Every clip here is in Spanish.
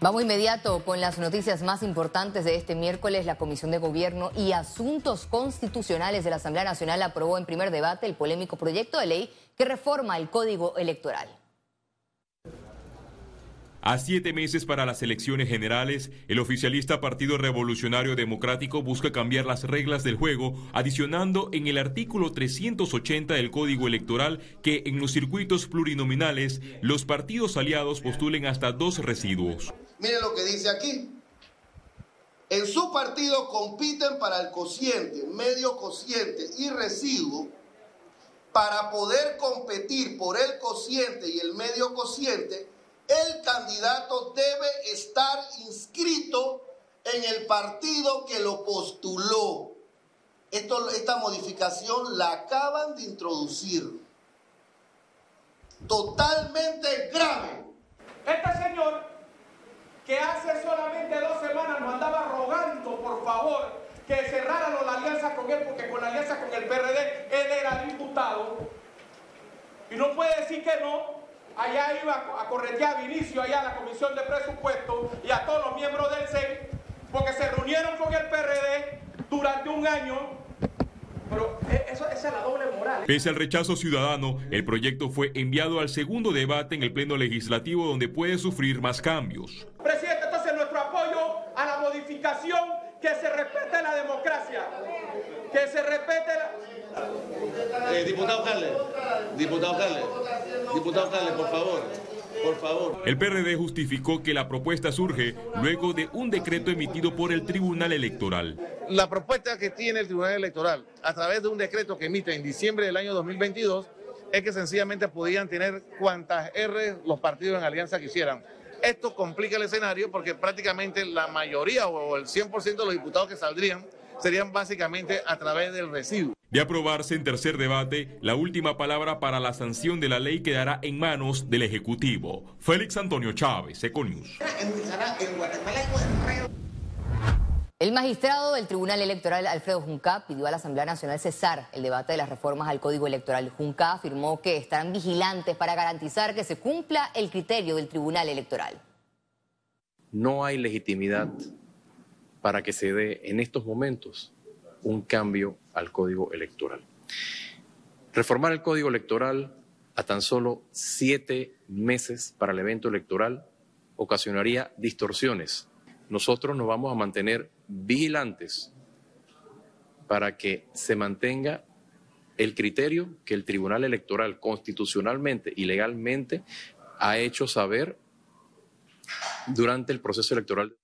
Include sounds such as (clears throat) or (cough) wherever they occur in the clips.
Vamos inmediato con las noticias más importantes de este miércoles. La Comisión de Gobierno y Asuntos Constitucionales de la Asamblea Nacional aprobó en primer debate el polémico proyecto de ley que reforma el Código Electoral. A siete meses para las elecciones generales, el oficialista Partido Revolucionario Democrático busca cambiar las reglas del juego, adicionando en el artículo 380 del Código Electoral que en los circuitos plurinominales los partidos aliados postulen hasta dos residuos. Miren lo que dice aquí. En su partido compiten para el cociente, medio cociente y residuo. Para poder competir por el cociente y el medio cociente, el candidato debe estar inscrito en el partido que lo postuló. Esta modificación la acaban de introducir. Totalmente grave. Este señor, que hace solamente dos semanas nos andaba rogando, por favor, que cerraran la alianza con él, porque con la alianza con el PRD él era diputado. Y no puede decir que no, allá iba a corretear a Vinicio, allá a la Comisión de Presupuesto y a todos los miembros del CEN, porque se reunieron con el PRD durante un año. Pero e, eso, esa es la doble moral. Pese al rechazo ciudadano, el proyecto fue enviado al segundo debate en el Pleno Legislativo donde puede sufrir más cambios. Presidente, entonces nuestro apoyo a la modificación que se respete la democracia, que se respete la... Eh, diputado Carles, diputado Carles, diputado Carles, por favor. Por favor. El PRD justificó que la propuesta surge luego de un decreto emitido por el Tribunal Electoral. La propuesta que tiene el Tribunal Electoral a través de un decreto que emite en diciembre del año 2022 es que sencillamente podían tener cuantas R los partidos en alianza quisieran. Esto complica el escenario porque prácticamente la mayoría o el 100% de los diputados que saldrían serían básicamente a través del residuo. De aprobarse en tercer debate, la última palabra para la sanción de la ley quedará en manos del Ejecutivo. Félix Antonio Chávez, Econius. El magistrado del Tribunal Electoral, Alfredo Junca, pidió a la Asamblea Nacional cesar el debate de las reformas al Código Electoral. Junca afirmó que estarán vigilantes para garantizar que se cumpla el criterio del Tribunal Electoral. No hay legitimidad para que se dé en estos momentos un cambio al Código Electoral. Reformar el Código Electoral a tan solo siete meses para el evento electoral ocasionaría distorsiones. Nosotros nos vamos a mantener vigilantes para que se mantenga el criterio que el Tribunal Electoral constitucionalmente y legalmente ha hecho saber durante el proceso electoral.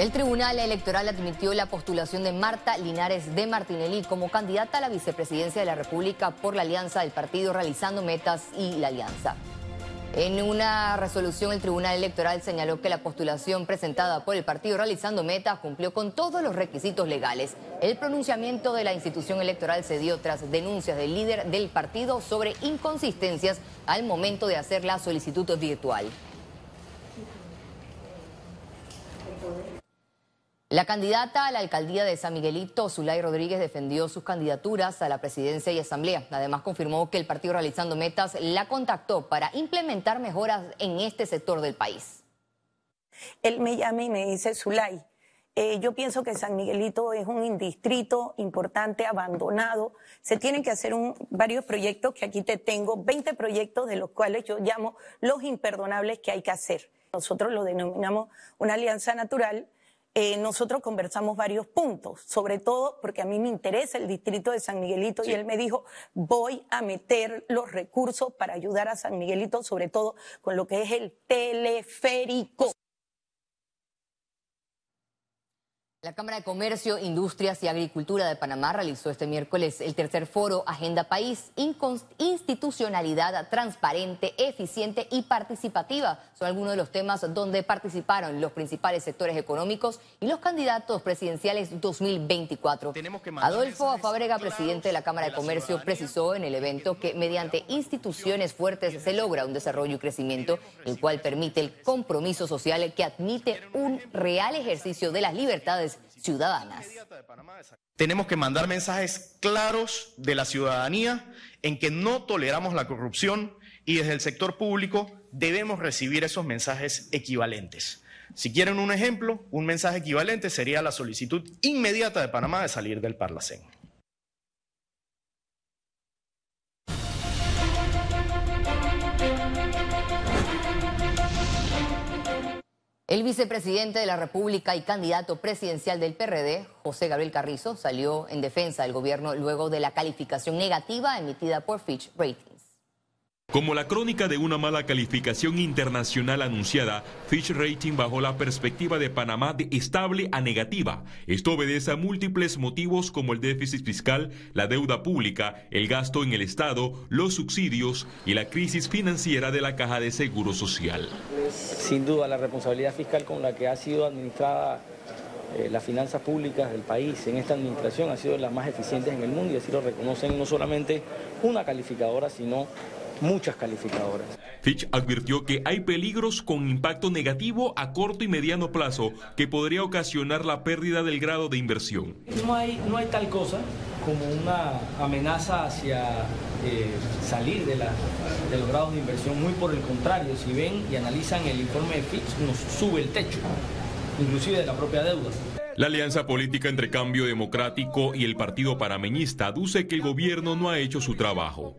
El Tribunal Electoral admitió la postulación de Marta Linares de Martinelli como candidata a la vicepresidencia de la República por la alianza del partido Realizando Metas y la Alianza. En una resolución, el Tribunal Electoral señaló que la postulación presentada por el partido Realizando Metas cumplió con todos los requisitos legales. El pronunciamiento de la institución electoral se dio tras denuncias del líder del partido sobre inconsistencias al momento de hacer la solicitud virtual. La candidata a la alcaldía de San Miguelito, Zulay Rodríguez, defendió sus candidaturas a la presidencia y asamblea. Además, confirmó que el partido Realizando Metas la contactó para implementar mejoras en este sector del país. Él me llama y me dice, Zulay, eh, yo pienso que San Miguelito es un distrito importante, abandonado. Se tienen que hacer varios proyectos que aquí te tengo, 20 proyectos de los cuales yo llamo los imperdonables que hay que hacer. Nosotros lo denominamos una alianza natural eh, nosotros conversamos varios puntos, sobre todo porque a mí me interesa el distrito de San Miguelito y él me dijo, voy a meter los recursos para ayudar a San Miguelito, sobre todo con lo que es el teleférico. La Cámara de Comercio, Industrias y Agricultura de Panamá realizó este miércoles el tercer foro Agenda País, institucionalidad transparente, eficiente y participativa. Son algunos de los temas donde participaron los principales sectores económicos y los candidatos presidenciales 2024. Adolfo Fábrega, presidente de la Cámara de Comercio, precisó en el evento que mediante instituciones fuertes se logra un desarrollo y crecimiento, el cual permite el compromiso social que admite un real ejercicio de las libertades ciudadanas. Tenemos que mandar mensajes claros de la ciudadanía en que no toleramos la corrupción y desde el sector público debemos recibir esos mensajes equivalentes. Si quieren un ejemplo, un mensaje equivalente sería la solicitud inmediata de Panamá de salir del Parlacén. El vicepresidente de la República y candidato presidencial del PRD, José Gabriel Carrizo, salió en defensa del gobierno luego de la calificación negativa emitida por Fitch Ratings. Como la crónica de una mala calificación internacional anunciada, Fitch Rating bajó la perspectiva de Panamá de estable a negativa. Esto obedece a múltiples motivos como el déficit fiscal, la deuda pública, el gasto en el Estado, los subsidios y la crisis financiera de la Caja de Seguro Social. Sin duda, la responsabilidad fiscal con la que ha sido administrada eh, las finanzas públicas del país en esta administración ha sido las más eficientes en el mundo y así lo reconocen no solamente una calificadora, sino muchas calificadoras. Fitch advirtió que hay peligros con impacto negativo a corto y mediano plazo que podría ocasionar la pérdida del grado de inversión. No hay, no hay tal cosa como una amenaza hacia eh, salir de, la, de los grados de inversión, muy por el contrario, si ven y analizan el informe de Fitch, nos sube el techo, inclusive de la propia deuda. La alianza política entre Cambio Democrático y el Partido Panameñista aduce que el gobierno no ha hecho su trabajo.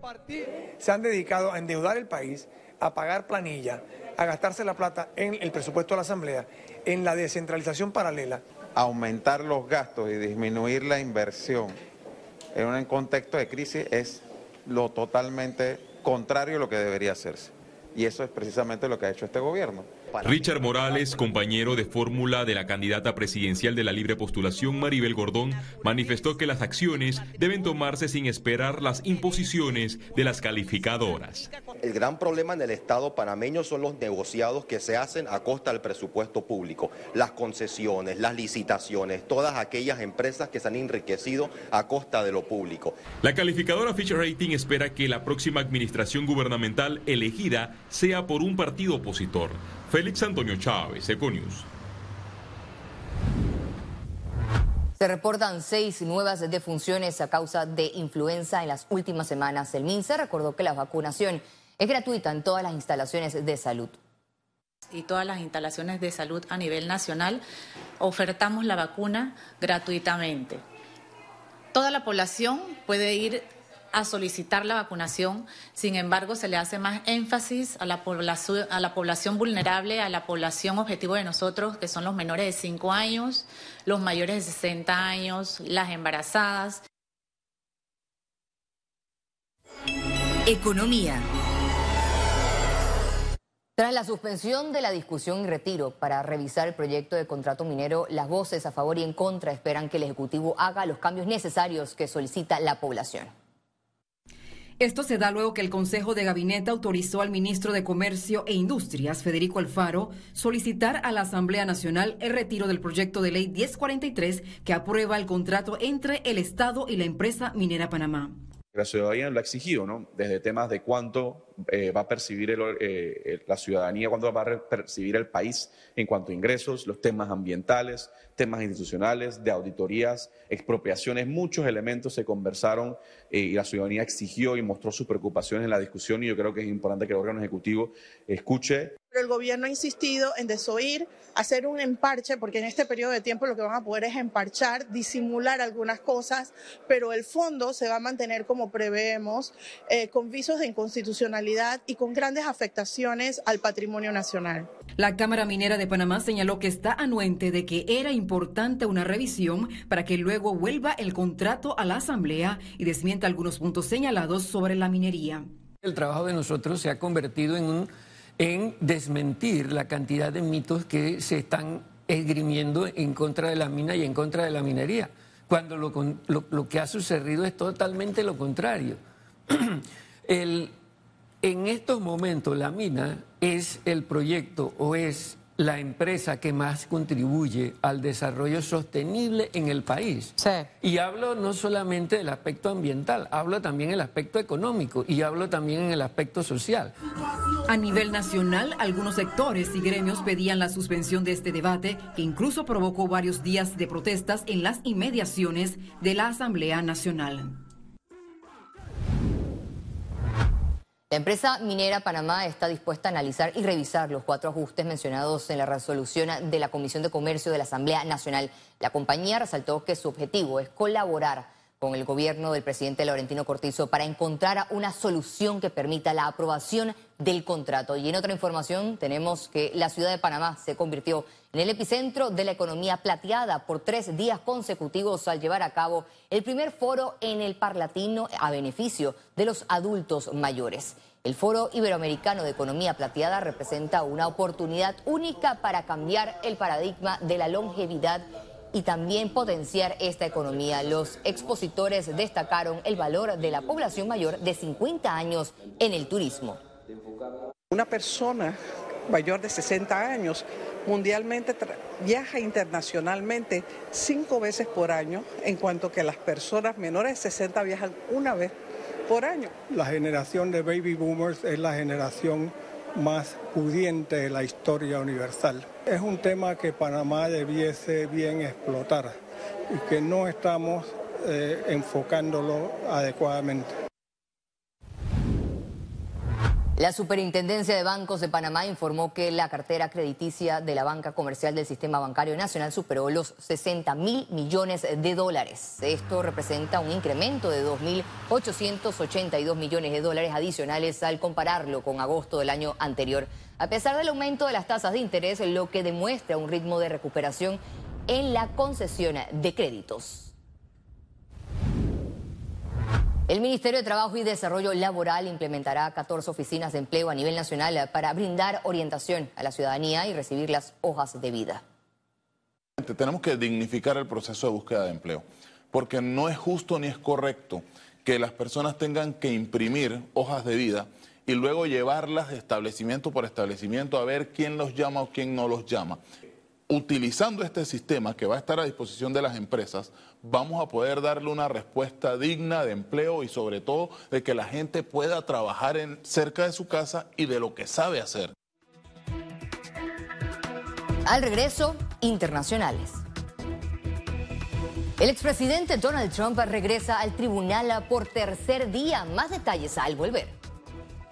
Se han dedicado a endeudar el país, a pagar planilla, a gastarse la plata en el presupuesto de la Asamblea, en la descentralización paralela. Aumentar los gastos y disminuir la inversión en un contexto de crisis es lo totalmente contrario a lo que debería hacerse. Y eso es precisamente lo que ha hecho este gobierno. Richard Morales, compañero de fórmula de la candidata presidencial de la libre postulación Maribel Gordón, manifestó que las acciones deben tomarse sin esperar las imposiciones de las calificadoras. El gran problema en el Estado panameño son los negociados que se hacen a costa del presupuesto público, las concesiones, las licitaciones, todas aquellas empresas que se han enriquecido a costa de lo público. La calificadora Fitch Rating espera que la próxima administración gubernamental elegida sea por un partido opositor. Félix Antonio Chávez, Econius. Se reportan seis nuevas defunciones a causa de influenza en las últimas semanas. El MINSA recordó que la vacunación es gratuita en todas las instalaciones de salud. Y todas las instalaciones de salud a nivel nacional ofertamos la vacuna gratuitamente. Toda la población puede ir a solicitar la vacunación. Sin embargo, se le hace más énfasis a la, población, a la población vulnerable, a la población objetivo de nosotros, que son los menores de 5 años, los mayores de 60 años, las embarazadas. Economía. Tras la suspensión de la discusión y retiro para revisar el proyecto de contrato minero, las voces a favor y en contra esperan que el Ejecutivo haga los cambios necesarios que solicita la población. Esto se da luego que el Consejo de Gabinete autorizó al ministro de Comercio e Industrias, Federico Alfaro, solicitar a la Asamblea Nacional el retiro del proyecto de ley 1043 que aprueba el contrato entre el Estado y la empresa minera Panamá. La ciudadanía lo ha exigido, ¿no? Desde temas de cuánto eh, va a percibir eh, la ciudadanía, cuánto va a percibir el país en cuanto a ingresos, los temas ambientales, temas institucionales, de auditorías, expropiaciones, muchos elementos se conversaron eh, y la ciudadanía exigió y mostró sus preocupaciones en la discusión y yo creo que es importante que el órgano ejecutivo escuche. Pero el gobierno ha insistido en desoír, hacer un emparche, porque en este periodo de tiempo lo que van a poder es emparchar, disimular algunas cosas, pero el fondo se va a mantener como preveemos, eh, con visos de inconstitucionalidad y con grandes afectaciones al patrimonio nacional. La Cámara Minera de Panamá señaló que está anuente de que era importante una revisión para que luego vuelva el contrato a la Asamblea y desmienta algunos puntos señalados sobre la minería. El trabajo de nosotros se ha convertido en un en desmentir la cantidad de mitos que se están esgrimiendo en contra de la mina y en contra de la minería, cuando lo, que ha sucedido es totalmente lo contrario. (clears throat) en estos momentos la mina es el proyecto o es la empresa que más contribuye al desarrollo sostenible en el país. Y hablo no solamente del aspecto ambiental, hablo también del aspecto económico y hablo también en el aspecto social. A nivel nacional, algunos sectores y gremios pedían la suspensión de este debate, que incluso provocó varios días de protestas en las inmediaciones de la Asamblea Nacional. La empresa minera Panamá está dispuesta a analizar y revisar los cuatro ajustes mencionados en la resolución de la Comisión de Comercio de la Asamblea Nacional. La compañía resaltó que su objetivo es colaborar con el gobierno del presidente Laurentino Cortizo para encontrar una solución que permita la aprobación del contrato. Y en otra información tenemos que la ciudad de Panamá se convirtió en el epicentro de la economía plateada por tres días consecutivos al llevar a cabo el primer foro en el Parlatino a beneficio de los adultos mayores. El Foro Iberoamericano de Economía Plateada representa una oportunidad única para cambiar el paradigma de la longevidad y también potenciar esta economía. Los expositores destacaron el valor de la población mayor de 50 años en el turismo. Una persona mayor de 60 años mundialmente viaja internacionalmente cinco veces por año, en cuanto que las personas menores de 60 viajan una vez por año. La generación de baby boomers es la generación más pudiente de la historia universal. Es un tema que Panamá debiese bien explotar y que no estamos eh, enfocándolo adecuadamente. La Superintendencia de Bancos de Panamá informó que la cartera crediticia de la banca comercial del Sistema Bancario Nacional superó los 60 mil millones de dólares. Esto representa un incremento de 2.882 millones de dólares adicionales al compararlo con agosto del año anterior. A pesar del aumento de las tasas de interés, lo que demuestra un ritmo de recuperación en la concesión de créditos. El Ministerio de Trabajo y Desarrollo Laboral implementará 14 oficinas de empleo a nivel nacional para brindar orientación a la ciudadanía y recibir las hojas de vida. Tenemos que dignificar el proceso de búsqueda de empleo, porque no es justo ni es correcto que las personas tengan que imprimir hojas de vida y luego llevarlas de establecimiento por establecimiento a ver quién los llama o quién no los llama utilizando este sistema que va a estar a disposición de las empresas, vamos a poder darle una respuesta digna de empleo y sobre todo de que la gente pueda trabajar en, cerca de su casa y de lo que sabe hacer. Al regreso, internacionales. El expresidente Donald Trump regresa al tribunal por tercer día. Más detalles al volver.